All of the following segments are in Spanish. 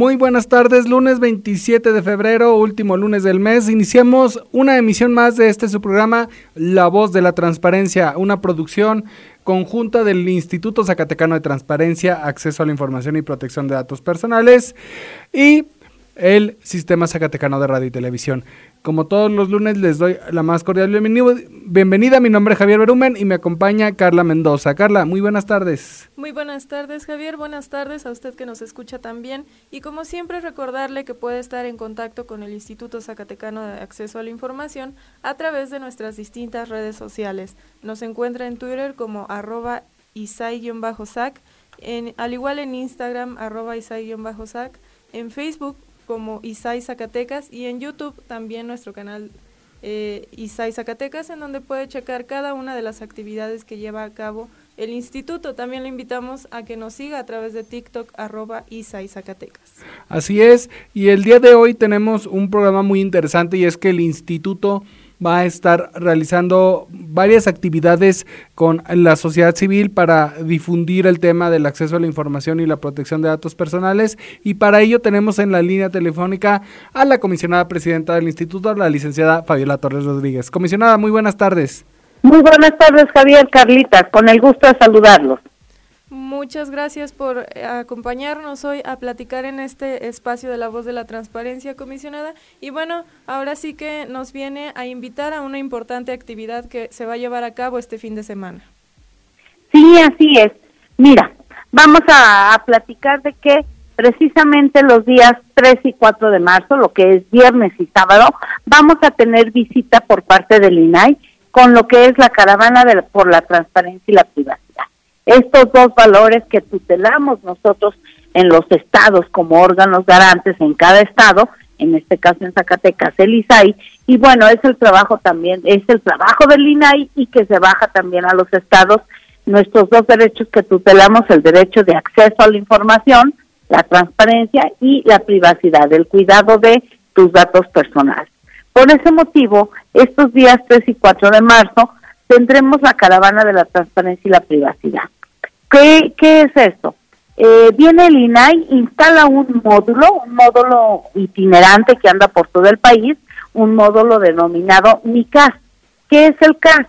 Muy buenas tardes, lunes 27 de febrero, último lunes del mes. Iniciamos una emisión más de este su programa, La Voz de la Transparencia, una producción conjunta del Instituto Zacatecano de Transparencia, Acceso a la Información y Protección de Datos Personales y el Sistema Zacatecano de Radio y Televisión. Como todos los lunes les doy la más cordial bienvenida. Mi nombre es Javier Berumen y me acompaña Carla Mendoza. Carla, muy buenas tardes. Muy buenas tardes Javier, buenas tardes a usted que nos escucha también. Y como siempre recordarle que puede estar en contacto con el Instituto Zacatecano de Acceso a la Información a través de nuestras distintas redes sociales. Nos encuentra en Twitter como arroba isai-sac, al igual en Instagram arroba isai-sac, en Facebook como ISAI Zacatecas y en YouTube también nuestro canal eh, ISAI Zacatecas en donde puede checar cada una de las actividades que lleva a cabo el instituto. También le invitamos a que nos siga a través de TikTok arroba ISAI Zacatecas. Así es, y el día de hoy tenemos un programa muy interesante y es que el instituto va a estar realizando varias actividades con la sociedad civil para difundir el tema del acceso a la información y la protección de datos personales y para ello tenemos en la línea telefónica a la comisionada presidenta del instituto, la licenciada Fabiola Torres Rodríguez. Comisionada, muy buenas tardes. Muy buenas tardes, Javier Carlita, con el gusto de saludarlos. Muchas gracias por eh, acompañarnos hoy a platicar en este espacio de la voz de la transparencia comisionada. Y bueno, ahora sí que nos viene a invitar a una importante actividad que se va a llevar a cabo este fin de semana. Sí, así es. Mira, vamos a, platicar de que precisamente los días 3 y 4 de marzo, lo que es viernes y sábado, vamos a tener visita por parte del INAI con lo que es la caravana de, por la transparencia y la privacidad estos dos valores que tutelamos nosotros en los estados como órganos garantes en cada estado, en este caso en Zacatecas, el ISAI, y bueno, es el trabajo también, es el trabajo del INAI y que se baja también a los estados nuestros dos derechos que tutelamos, el derecho de acceso a la información, la transparencia y la privacidad, el cuidado de tus datos personales. Por ese motivo, estos días 3 y 4 de marzo tendremos la caravana de la transparencia y la privacidad. ¿Qué, qué es esto? Eh, viene el INAI, instala un módulo, un módulo itinerante que anda por todo el país, un módulo denominado MICAS. ¿Qué es el CAS?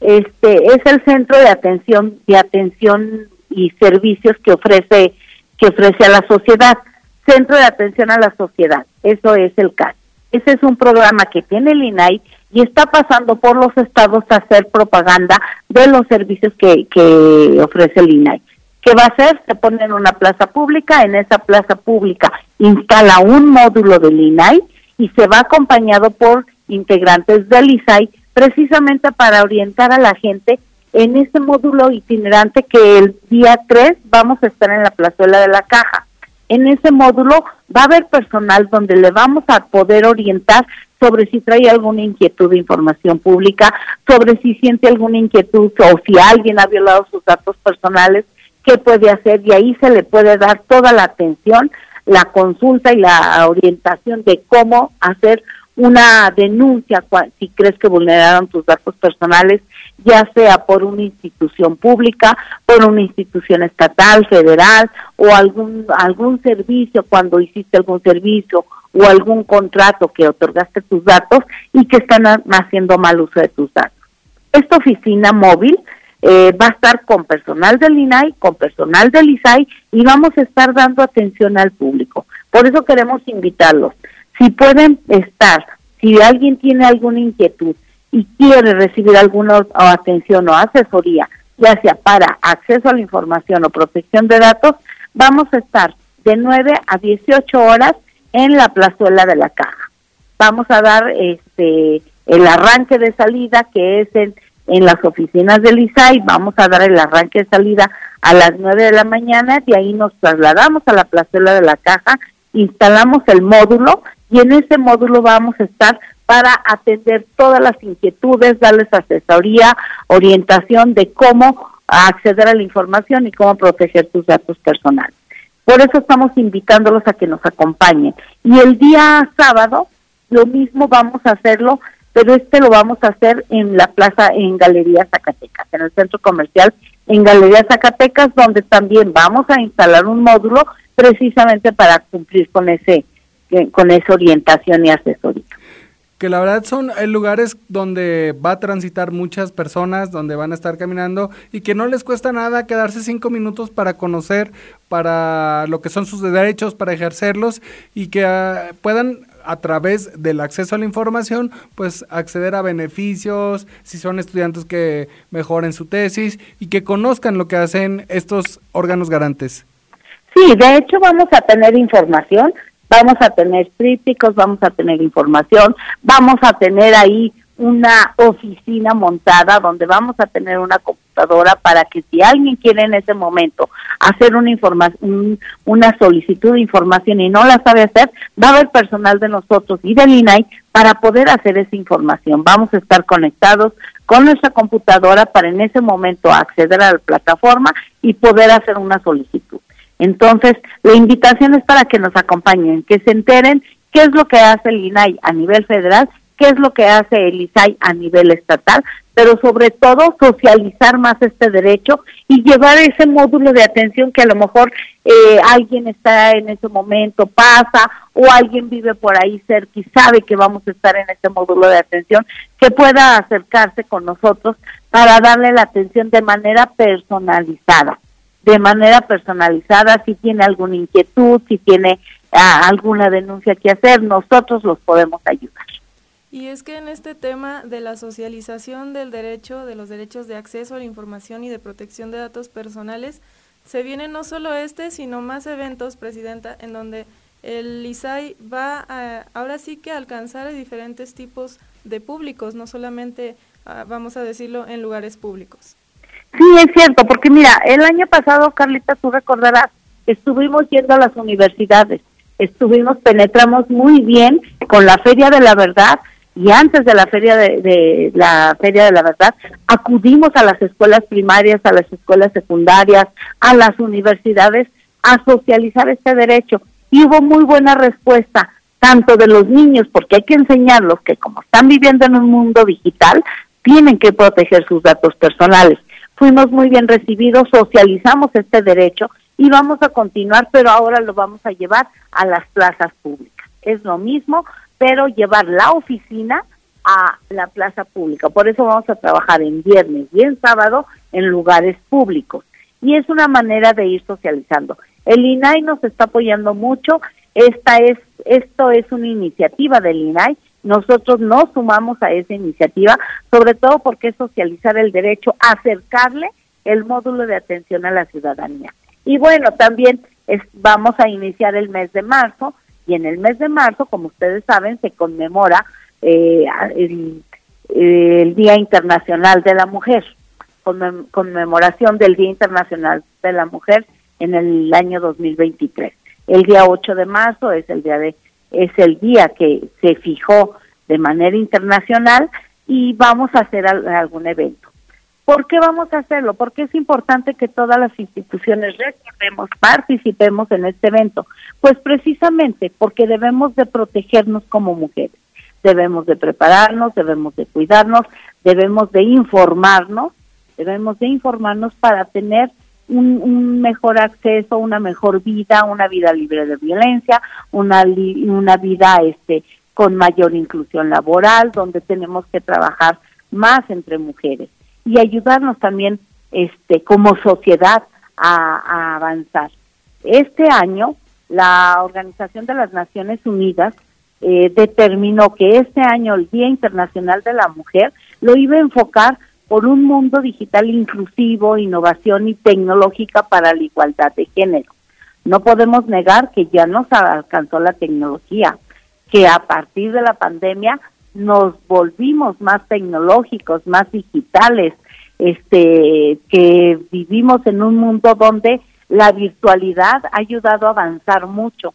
Este es el centro de atención de atención y servicios que ofrece que ofrece a la sociedad. Centro de atención a la sociedad. Eso es el CAS. Ese es un programa que tiene el INAI y está pasando por los estados a hacer propaganda de los servicios que, ofrece el INAI. ¿Qué va a hacer? Se pone en una plaza pública, en esa plaza pública instala un módulo del INAI y se va acompañado por integrantes del ISAI precisamente para orientar a la gente en ese módulo itinerante que el día 3 vamos a estar en la plazuela de la caja. En ese módulo va a haber personal donde le vamos a poder orientar sobre si trae alguna inquietud de información pública, sobre si siente alguna inquietud o si alguien ha violado sus datos personales, qué puede hacer y ahí se le puede dar toda la atención, la consulta y la orientación de cómo hacer una denuncia si crees que vulneraron tus datos personales, ya sea por una institución pública, por una institución estatal, federal o algún algún servicio cuando hiciste algún servicio o algún contrato que otorgaste tus datos y que están haciendo mal uso de tus datos. Esta oficina móvil eh, va a estar con personal del INAI, con personal del ISAI y vamos a estar dando atención al público. Por eso queremos invitarlos. Si pueden estar, si alguien tiene alguna inquietud y quiere recibir alguna atención o asesoría, ya sea para acceso a la información o protección de datos, vamos a estar de 9 a 18 horas en la plazuela de la caja. Vamos a dar este el arranque de salida que es en en las oficinas del ISAI, vamos a dar el arranque de salida a las 9 de la mañana, de ahí nos trasladamos a la plazuela de la caja, instalamos el módulo y en ese módulo vamos a estar para atender todas las inquietudes, darles asesoría, orientación de cómo acceder a la información y cómo proteger tus datos personales. Por eso estamos invitándolos a que nos acompañen. Y el día sábado, lo mismo vamos a hacerlo, pero este lo vamos a hacer en la plaza, en Galería Zacatecas, en el centro comercial en Galería Zacatecas, donde también vamos a instalar un módulo precisamente para cumplir con ese con esa orientación y asesoría que la verdad son eh, lugares donde va a transitar muchas personas, donde van a estar caminando y que no les cuesta nada quedarse cinco minutos para conocer, para lo que son sus derechos, para ejercerlos y que ah, puedan a través del acceso a la información, pues acceder a beneficios, si son estudiantes que mejoren su tesis y que conozcan lo que hacen estos órganos garantes. Sí, de hecho vamos a tener información vamos a tener trípticos, vamos a tener información, vamos a tener ahí una oficina montada donde vamos a tener una computadora para que si alguien quiere en ese momento hacer una información, una solicitud de información y no la sabe hacer, va a haber personal de nosotros y del INAI para poder hacer esa información. Vamos a estar conectados con nuestra computadora para en ese momento acceder a la plataforma y poder hacer una solicitud. Entonces, la invitación es para que nos acompañen, que se enteren qué es lo que hace el INAI a nivel federal, qué es lo que hace el ISAI a nivel estatal, pero sobre todo socializar más este derecho y llevar ese módulo de atención que a lo mejor eh, alguien está en ese momento, pasa, o alguien vive por ahí cerca y sabe que vamos a estar en ese módulo de atención, que pueda acercarse con nosotros para darle la atención de manera personalizada de manera personalizada, si tiene alguna inquietud, si tiene ah, alguna denuncia que hacer, nosotros los podemos ayudar. Y es que en este tema de la socialización del derecho, de los derechos de acceso a la información y de protección de datos personales, se vienen no solo este, sino más eventos, Presidenta, en donde el ISAI va a, ahora sí que alcanzar a diferentes tipos de públicos, no solamente, ah, vamos a decirlo, en lugares públicos. Sí, es cierto, porque mira, el año pasado, Carlita, tú recordarás, estuvimos yendo a las universidades, estuvimos, penetramos muy bien con la Feria de la Verdad y antes de la Feria de, la Feria de la Verdad acudimos a las escuelas primarias, a las escuelas secundarias, a las universidades a socializar este derecho y hubo muy buena respuesta tanto de los niños, porque hay que enseñarlos que como están viviendo en un mundo digital, tienen que proteger sus datos personales fuimos muy bien recibidos, socializamos este derecho y vamos a continuar, pero ahora lo vamos a llevar a las plazas públicas. Es lo mismo, pero llevar la oficina a la plaza pública. Por eso vamos a trabajar en viernes y en sábado en lugares públicos. Y es una manera de ir socializando. El INAI nos está apoyando mucho. Esta es, esto es una iniciativa del INAI nosotros nos sumamos a esa iniciativa, sobre todo porque es socializar el derecho, acercarle el módulo de atención a la ciudadanía. Y bueno, también vamos a iniciar el mes de marzo y en el mes de marzo, como ustedes saben, se conmemora eh, el, Día Internacional de la Mujer, conmemoración del Día Internacional de la Mujer en el año 2023. El día 8 de marzo es el día de es el día que se fijó de manera internacional y vamos a hacer algún evento. ¿Por qué vamos a hacerlo? Porque es importante que todas las instituciones recordemos, participemos en este evento. Pues precisamente porque debemos de protegernos como mujeres. Debemos de prepararnos, debemos de cuidarnos, debemos de informarnos, debemos de informarnos para tener un, mejor acceso, una mejor vida, una vida libre de violencia, una, una vida este, con mayor inclusión laboral, donde tenemos que trabajar más entre mujeres y ayudarnos también este, como sociedad a, avanzar. Este año, la Organización de las Naciones Unidas eh, determinó que este año, el Día Internacional de la Mujer, lo iba a enfocar por un mundo digital inclusivo, innovación y tecnológica para la igualdad de género. No podemos negar que ya nos alcanzó la tecnología, que a partir de la pandemia nos volvimos más tecnológicos, más digitales, este, que vivimos en un mundo donde la virtualidad ha ayudado a avanzar mucho.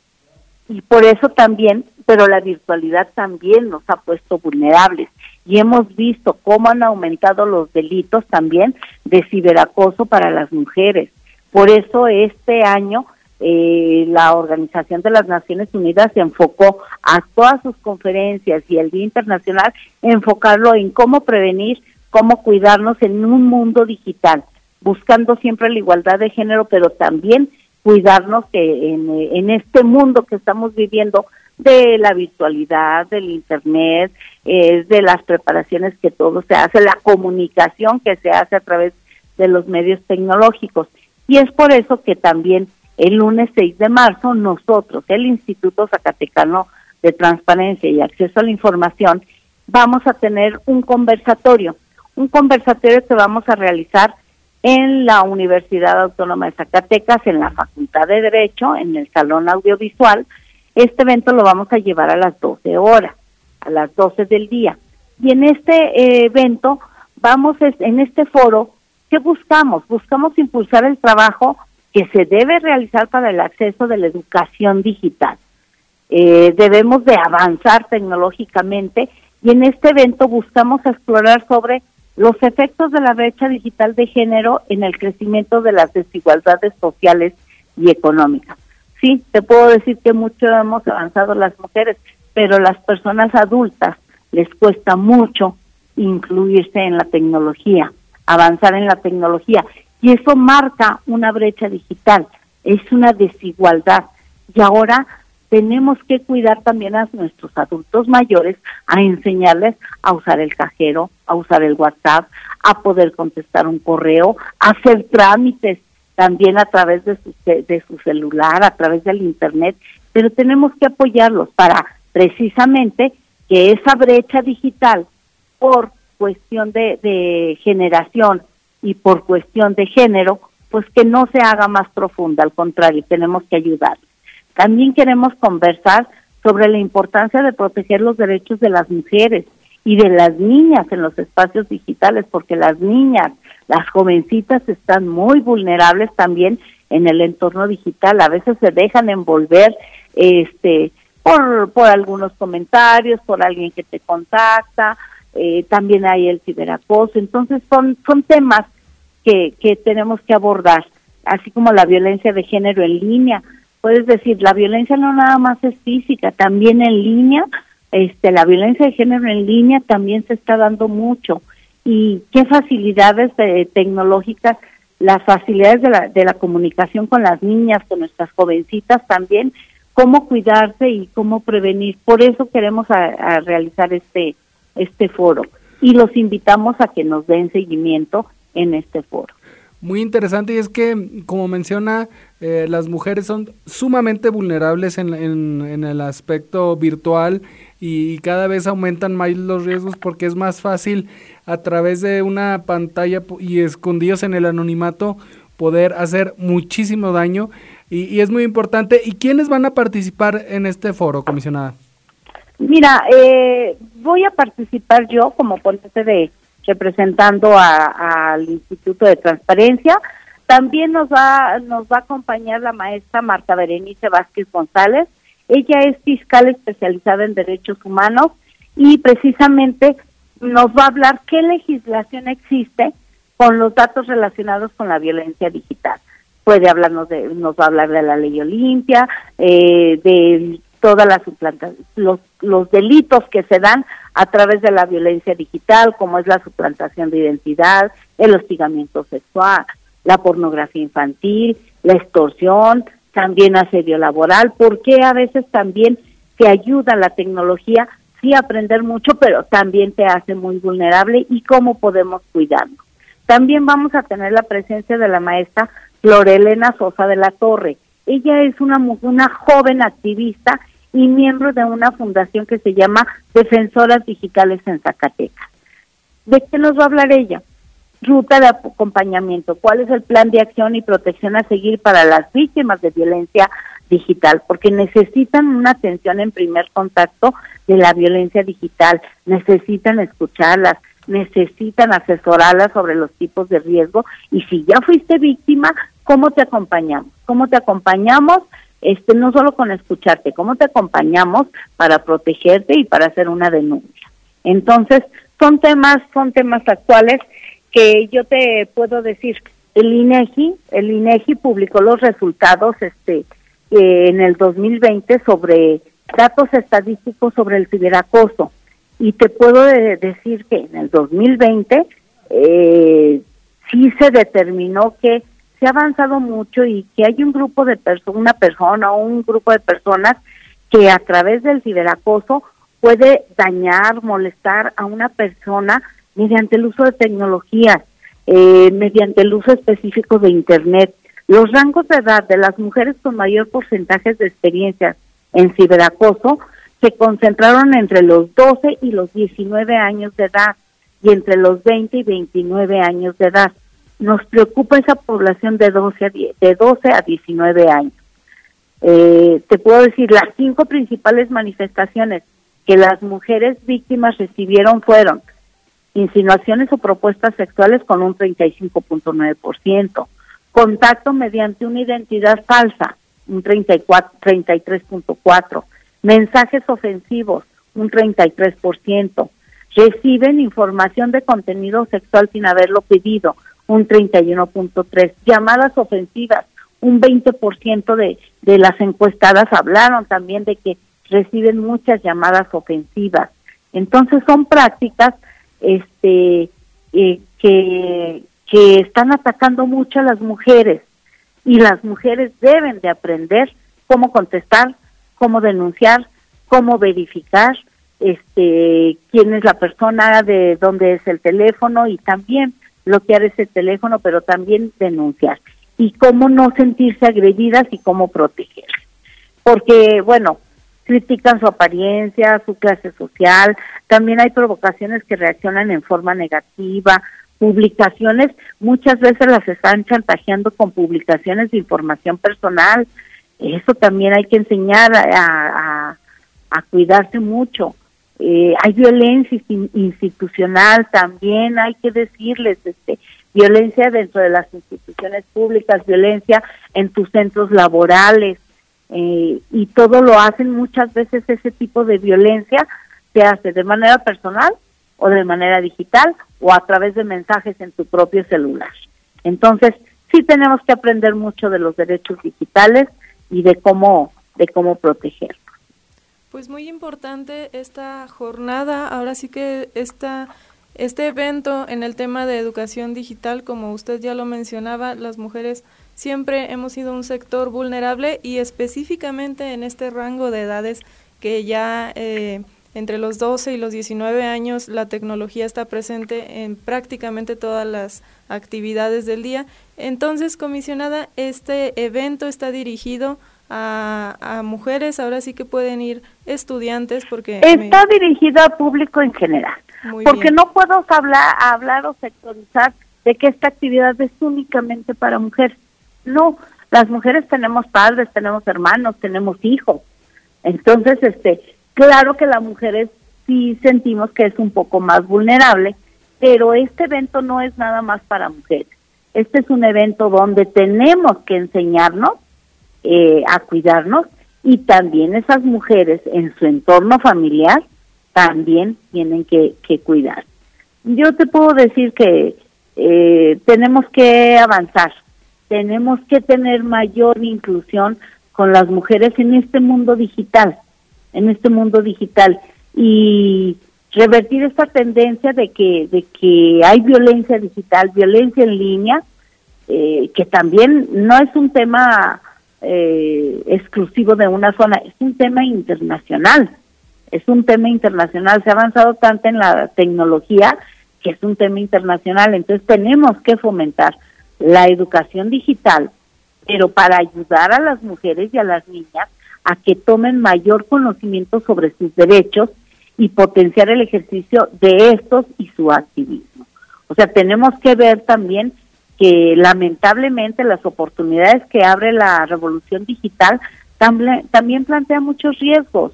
Y por eso también, pero la virtualidad también nos ha puesto vulnerables. Y hemos visto cómo han aumentado los delitos también de ciberacoso para las mujeres. Por eso este año eh, la Organización de las Naciones Unidas se enfocó a todas sus conferencias y el Día Internacional enfocarlo en cómo prevenir, cómo cuidarnos en un mundo digital, buscando siempre la igualdad de género, pero también cuidarnos que en, en este mundo que estamos viviendo de la virtualidad, del internet, eh, de las preparaciones que todo se hace, la comunicación que se hace a través de los medios tecnológicos. Y es por eso que también el lunes 6 de marzo nosotros, el Instituto Zacatecano de Transparencia y Acceso a la Información, vamos a tener un conversatorio, un conversatorio que vamos a realizar en la Universidad Autónoma de Zacatecas, en la Facultad de Derecho, en el Salón Audiovisual. Este evento lo vamos a llevar a las 12 horas, a las 12 del día. Y en este eh, evento, vamos, en este foro, ¿qué buscamos? Buscamos impulsar el trabajo que se debe realizar para el acceso de la educación digital. Eh, debemos de avanzar tecnológicamente y en este evento buscamos explorar sobre los efectos de la brecha digital de género en el crecimiento de las desigualdades sociales y económicas. Sí, te puedo decir que mucho hemos avanzado las mujeres, pero las personas adultas les cuesta mucho incluirse en la tecnología, avanzar en la tecnología y eso marca una brecha digital, es una desigualdad. Y ahora tenemos que cuidar también a nuestros adultos mayores, a enseñarles a usar el cajero, a usar el WhatsApp, a poder contestar un correo, a hacer trámites también a través de su, de su celular, a través del Internet, pero tenemos que apoyarlos para precisamente que esa brecha digital, por cuestión de, de generación y por cuestión de género, pues que no se haga más profunda, al contrario, tenemos que ayudar. También queremos conversar sobre la importancia de proteger los derechos de las mujeres y de las niñas en los espacios digitales, porque las niñas, las jovencitas están muy vulnerables también en el entorno digital, a veces se dejan envolver este por, por algunos comentarios, por alguien que te contacta, eh, también hay el ciberacoso, entonces son, son temas que, que tenemos que abordar, así como la violencia de género en línea. Puedes decir, la violencia no nada más es física, también en línea, este, la violencia de género en línea también se está dando mucho. Y qué facilidades tecnológicas, las facilidades de la, de la comunicación con las niñas, con nuestras jovencitas también, cómo cuidarse y cómo prevenir. Por eso queremos a realizar este, este foro y los invitamos a que nos den seguimiento en este foro. Muy interesante y es que, como menciona, eh, las mujeres son sumamente vulnerables en, el aspecto virtual y, cada vez aumentan más los riesgos porque es más fácil a través de una pantalla y escondidos en el anonimato poder hacer muchísimo daño y, y es muy importante. ¿Y quiénes van a participar en este foro, comisionada? Mira, eh, voy a participar yo como ponente de representando al Instituto de Transparencia. También nos va nos va a acompañar la maestra Marta Berenice Vázquez González. Ella es fiscal especializada en derechos humanos y precisamente nos va a hablar qué legislación existe con los datos relacionados con la violencia digital. Puede hablarnos de, nos va a hablar de la ley Olimpia, eh, del todas las los, los delitos que se dan a través de la violencia digital, como es la suplantación de identidad, el hostigamiento sexual, la pornografía infantil, la extorsión, también asedio laboral, porque a veces también te ayuda la tecnología, sí aprender mucho, pero también te hace muy vulnerable y cómo podemos cuidarnos. También vamos a tener la presencia de la maestra Florelena Sosa de la Torre. Ella es una, una joven activista y miembro de una fundación que se llama Defensoras Digitales en Zacatecas. ¿De qué nos va a hablar ella? Ruta de acompañamiento, cuál es el plan de acción y protección a seguir para las víctimas de violencia digital, porque necesitan una atención en primer contacto de la violencia digital, necesitan escucharlas, necesitan asesorarlas sobre los tipos de riesgo y si ya fuiste víctima, ¿cómo te acompañamos? ¿Cómo te acompañamos? Este, no solo con escucharte, ¿cómo te acompañamos para protegerte y para hacer una denuncia? Entonces, son temas, son temas actuales que yo te puedo decir, el INEGI, el INEGI publicó los resultados este en el 2020 sobre datos estadísticos sobre el ciberacoso. Y te puedo decir que en el 2020 eh, sí se determinó que se ha avanzado mucho y que hay un grupo de personas, una persona o un grupo de personas que a través del ciberacoso puede dañar, molestar a una persona mediante el uso de tecnologías, eh, mediante el uso específico de Internet. Los rangos de edad de las mujeres con mayor porcentaje de experiencias en ciberacoso se concentraron entre los 12 y los 19 años de edad y entre los 20 y 29 años de edad. Nos preocupa esa población de 12 a, de 12 a 19 años. Eh, te puedo decir, las cinco principales manifestaciones que las mujeres víctimas recibieron fueron insinuaciones o propuestas sexuales con un 35.9%, contacto mediante una identidad falsa, un 33.4%, mensajes ofensivos, un 33%, reciben información de contenido sexual sin haberlo pedido, un 31.3%, llamadas ofensivas, un 20% de, de las encuestadas hablaron también de que reciben muchas llamadas ofensivas. Entonces son prácticas este eh, que, que están atacando mucho a las mujeres y las mujeres deben de aprender cómo contestar, cómo denunciar, cómo verificar este quién es la persona, de dónde es el teléfono y también bloquear ese teléfono, pero también denunciar y cómo no sentirse agredidas y cómo proteger. Porque bueno, critican su apariencia, su clase social, también hay provocaciones que reaccionan en forma negativa, publicaciones, muchas veces las están chantajeando con publicaciones de información personal, eso también hay que enseñar a, cuidarse mucho. Eh, hay violencia institucional también, hay que decirles, este, violencia dentro de las instituciones públicas, violencia en tus centros laborales, eh, y todo lo hacen muchas veces ese tipo de violencia se hace de manera personal o de manera digital o a través de mensajes en tu propio celular. Entonces, sí tenemos que aprender mucho de los derechos digitales y de cómo de cómo protegerlos. Pues muy importante esta jornada, ahora sí que esta este evento en el tema de educación digital, como usted ya lo mencionaba, las mujeres siempre hemos sido un sector vulnerable y específicamente en este rango de edades que ya eh, entre los 12 y los 19 años la tecnología está presente en prácticamente todas las actividades del día. Entonces, comisionada, este evento está dirigido a, mujeres, ahora sí que pueden ir estudiantes porque... Está dirigido a público en general, porque no puedo hablar, hablar o sectorizar de que esta actividad es únicamente para mujeres. No, las mujeres tenemos padres, tenemos hermanos, tenemos hijos. Entonces, este, claro que las mujeres sí sentimos que es un poco más vulnerable, pero este evento no es nada más para mujeres. Este es un evento donde tenemos que enseñarnos eh, a cuidarnos y también esas mujeres en su entorno familiar también tienen que, que cuidar. Yo te puedo decir que eh, tenemos que avanzar, tenemos que tener mayor inclusión con las mujeres en este mundo digital, en este mundo digital. Y revertir esta tendencia de que de que hay violencia digital, violencia en línea, eh, que también no es un tema eh, exclusivo de una zona, es un tema internacional, es un tema internacional, se ha avanzado tanto en la tecnología que es un tema internacional, entonces tenemos que fomentar la educación digital, pero para ayudar a las mujeres y a las niñas a que tomen mayor conocimiento sobre sus derechos y potenciar el ejercicio de estos y su activismo. O sea, tenemos que ver también que lamentablemente las oportunidades que abre la revolución digital también plantea muchos riesgos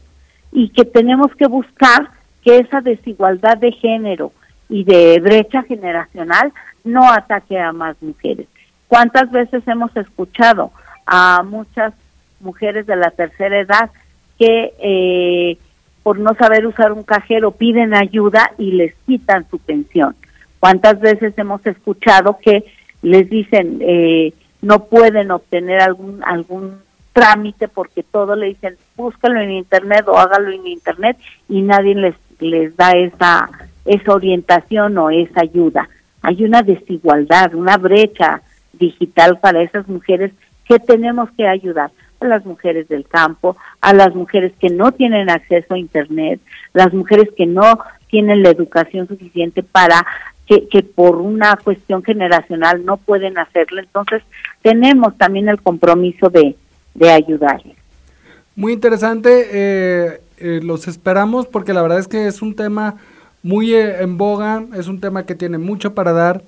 y que tenemos que buscar que esa desigualdad de género y de brecha generacional no ataque a más mujeres. ¿Cuántas veces hemos escuchado a muchas mujeres de la tercera edad que eh, por no saber usar un cajero piden ayuda y les quitan su pensión? ¿Cuántas veces hemos escuchado que les dicen eh, no pueden obtener algún algún trámite porque todo le dicen búscalo en internet o hágalo en internet y nadie les les da esa esa orientación o esa ayuda. Hay una desigualdad, una brecha digital para esas mujeres que tenemos que ayudar a las mujeres del campo, a las mujeres que no tienen acceso a Internet, las mujeres que no tienen la educación suficiente para que, por una cuestión generacional no pueden hacerlo. Entonces, tenemos también el compromiso de, de ayudarles. Muy interesante, eh, eh, los esperamos porque la verdad es que es un tema muy eh, en boga, es un tema que tiene mucho para dar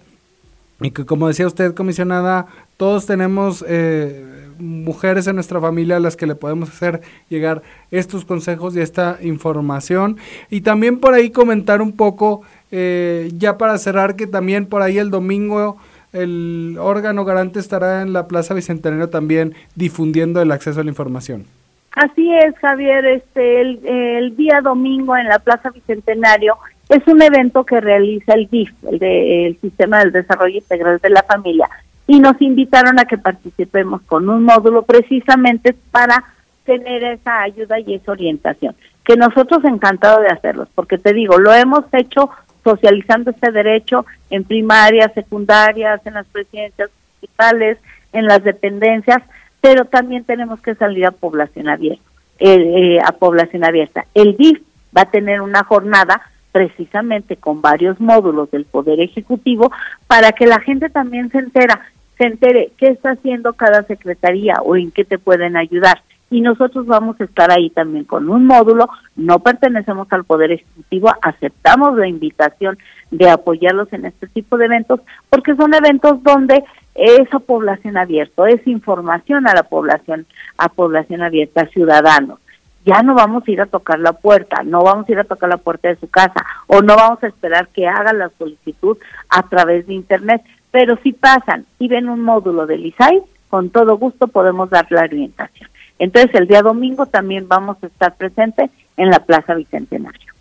y que como decía usted, comisionada, todos tenemos eh, mujeres en nuestra familia a las que le podemos hacer llegar estos consejos y esta información. Y también por ahí comentar un poco, eh, ya para cerrar, que también por ahí el domingo el órgano garante estará en la Plaza Bicentenario también difundiendo el acceso a la información. Así es, Javier, este el, el día domingo en la Plaza Bicentenario es un evento que realiza el DIF, el, de, el Sistema del Desarrollo Integral de la Familia, y nos invitaron a que participemos con un módulo precisamente para tener esa ayuda y esa orientación, que nosotros encantados de hacerlos, porque te digo, lo hemos hecho socializando este derecho en primarias, secundarias, en las presidencias municipales, en las dependencias, pero también tenemos que salir a población abierta, eh, eh, a población abierta. El DIF va a tener una jornada precisamente con varios módulos del Poder Ejecutivo para que la gente también se entera, se entere qué está haciendo cada secretaría o en qué te pueden ayudar. Y nosotros vamos a estar ahí también con un módulo, no pertenecemos al Poder Ejecutivo, aceptamos la invitación de apoyarlos en este tipo de eventos, porque son eventos donde es a población abierta, es información a la población, a población abierta, ciudadanos ya no vamos a ir a tocar la puerta, no vamos a ir a tocar la puerta de su casa o no vamos a esperar que haga la solicitud a través de Internet. Pero si pasan y ven un módulo del ISAI, con todo gusto podemos dar la orientación. Entonces el día domingo también vamos a estar presentes en la Plaza Bicentenario.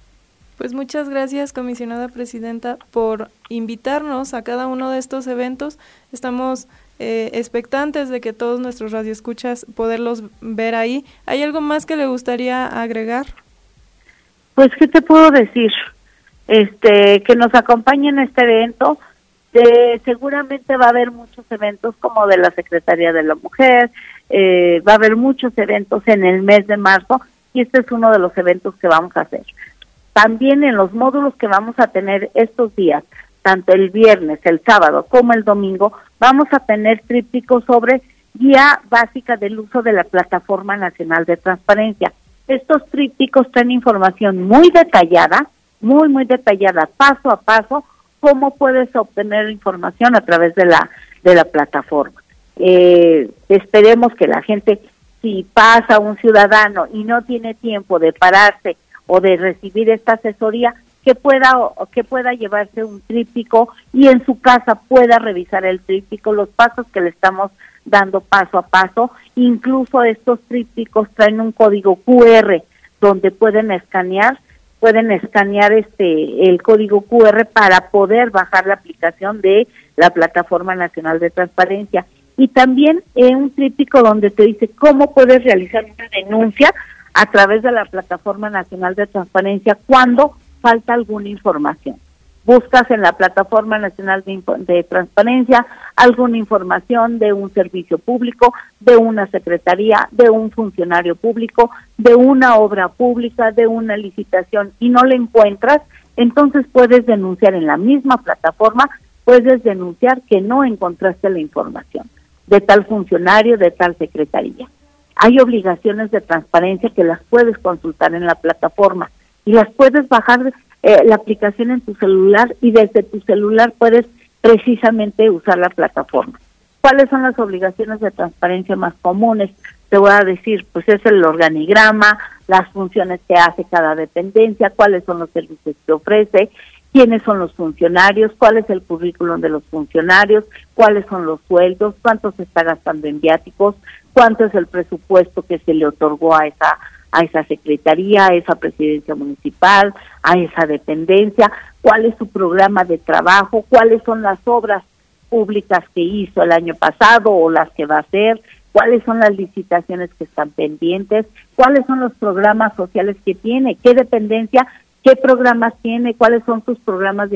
Pues muchas gracias, comisionada presidenta, por invitarnos a cada uno de estos eventos. Estamos eh, expectantes de que todos nuestros radioescuchas poderlos ver ahí. ¿Hay algo más que le gustaría agregar? Pues, ¿qué te puedo decir? Este, que nos acompañen en este evento. seguramente va a haber muchos eventos como de la Secretaría de la Mujer, eh, va a haber muchos eventos en el mes de marzo y este es uno de los eventos que vamos a hacer. También en los módulos que vamos a tener estos días, tanto el viernes, el sábado como el domingo, vamos a tener trípticos sobre guía básica del uso de la Plataforma Nacional de Transparencia. Estos trípticos traen información muy detallada, muy, muy detallada, paso a paso, cómo puedes obtener información a través de la, de la plataforma. Eh, esperemos que la gente, si pasa un ciudadano y no tiene tiempo de pararse o de recibir esta asesoría, que pueda que pueda llevarse un tríptico y en su casa pueda revisar el tríptico, los pasos que le estamos dando paso a paso. Incluso estos trípticos traen un código QR donde pueden escanear, pueden escanear este el código QR para poder bajar la aplicación de la plataforma nacional de transparencia y también en un tríptico donde te dice cómo puedes realizar una denuncia a través de la plataforma nacional de transparencia cuando falta alguna información. Buscas en la Plataforma Nacional de, Transparencia alguna información de un servicio público, de una secretaría, de un funcionario público, de una obra pública, de una licitación y no la encuentras, entonces puedes denunciar en la misma plataforma, puedes denunciar que no encontraste la información de tal funcionario, de tal secretaría. Hay obligaciones de transparencia que las puedes consultar en la plataforma y las puedes bajar eh, la aplicación en tu celular y desde tu celular puedes precisamente usar la plataforma. ¿Cuáles son las obligaciones de transparencia más comunes? te voy a decir, pues es el organigrama, las funciones que hace cada dependencia, cuáles son los servicios que ofrece, quiénes son los funcionarios, cuál es el currículum de los funcionarios, cuáles son los sueldos, cuánto se está gastando en viáticos, cuánto es el presupuesto que se le otorgó a esa a esa secretaría, a esa presidencia municipal, a esa dependencia, cuál es su programa de trabajo, cuáles son las obras públicas que hizo el año pasado o las que va a hacer, cuáles son las licitaciones que están pendientes, cuáles son los programas sociales que tiene, qué dependencia, qué programas tiene, cuáles son sus programas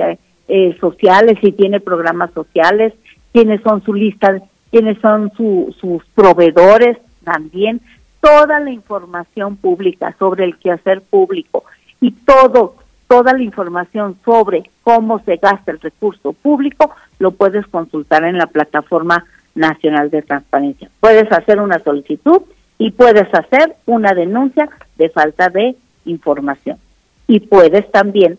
eh, sociales, si tiene programas sociales, quiénes son su lista, quiénes son sus proveedores también, toda la información pública sobre el quehacer público y todo, toda la información sobre cómo se gasta el recurso público lo puedes consultar en la plataforma nacional de transparencia. Puedes hacer una solicitud y puedes hacer una denuncia de falta de información y puedes también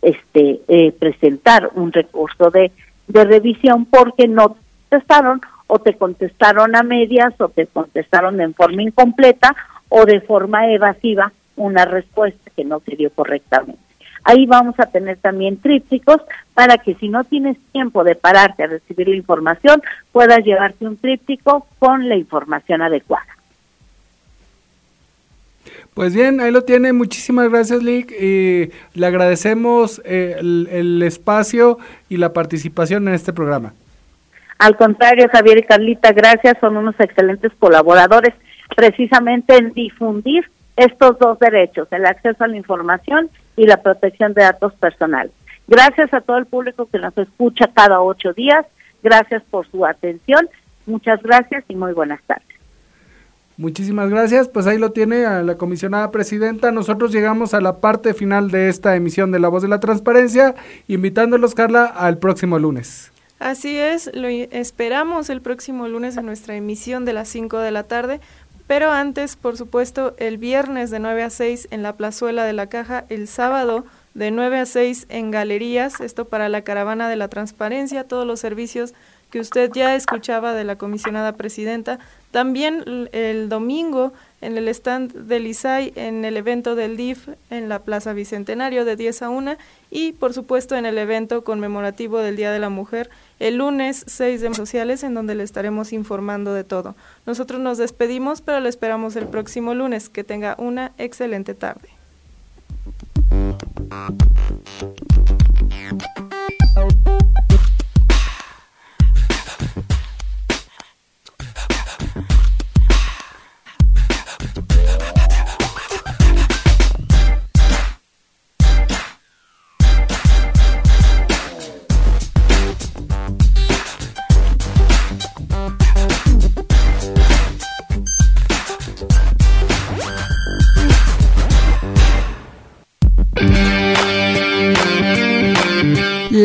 este eh, presentar un recurso de, de revisión porque no contestaron o te contestaron a medias o te contestaron en forma incompleta o de forma evasiva una respuesta que no se dio correctamente. Ahí vamos a tener también trípticos para que si no tienes tiempo de pararte a recibir la información, puedas llevarte un tríptico con la información adecuada. Pues bien, ahí lo tiene. Muchísimas gracias, Lick. Y le agradecemos eh, el, espacio y la participación en este programa. Al contrario, Javier y Carlita, gracias. Son unos excelentes colaboradores precisamente en difundir estos dos derechos, el acceso a la información y la protección de datos personales. Gracias a todo el público que nos escucha cada ocho días. Gracias por su atención. Muchas gracias y muy buenas tardes. Muchísimas gracias. Pues ahí lo tiene a la comisionada presidenta. Nosotros llegamos a la parte final de esta emisión de La Voz de la Transparencia, invitándolos, Carla, al próximo lunes. Así es, lo esperamos el próximo lunes en nuestra emisión de las 5 de la tarde pero antes, por supuesto, el viernes de 9 a 6 en la plazuela de la caja, el sábado de 9 a 6 en galerías, esto para la caravana de la transparencia, todos los servicios que usted ya escuchaba de la comisionada presidenta. También el domingo en el stand del ISAI, en el evento del DIF en la Plaza Bicentenario de 10 a 1 y por supuesto en el evento conmemorativo del Día de la Mujer el lunes 6 de sociales en donde le estaremos informando de todo. Nosotros nos despedimos, pero le esperamos el próximo lunes. Que tenga una excelente tarde.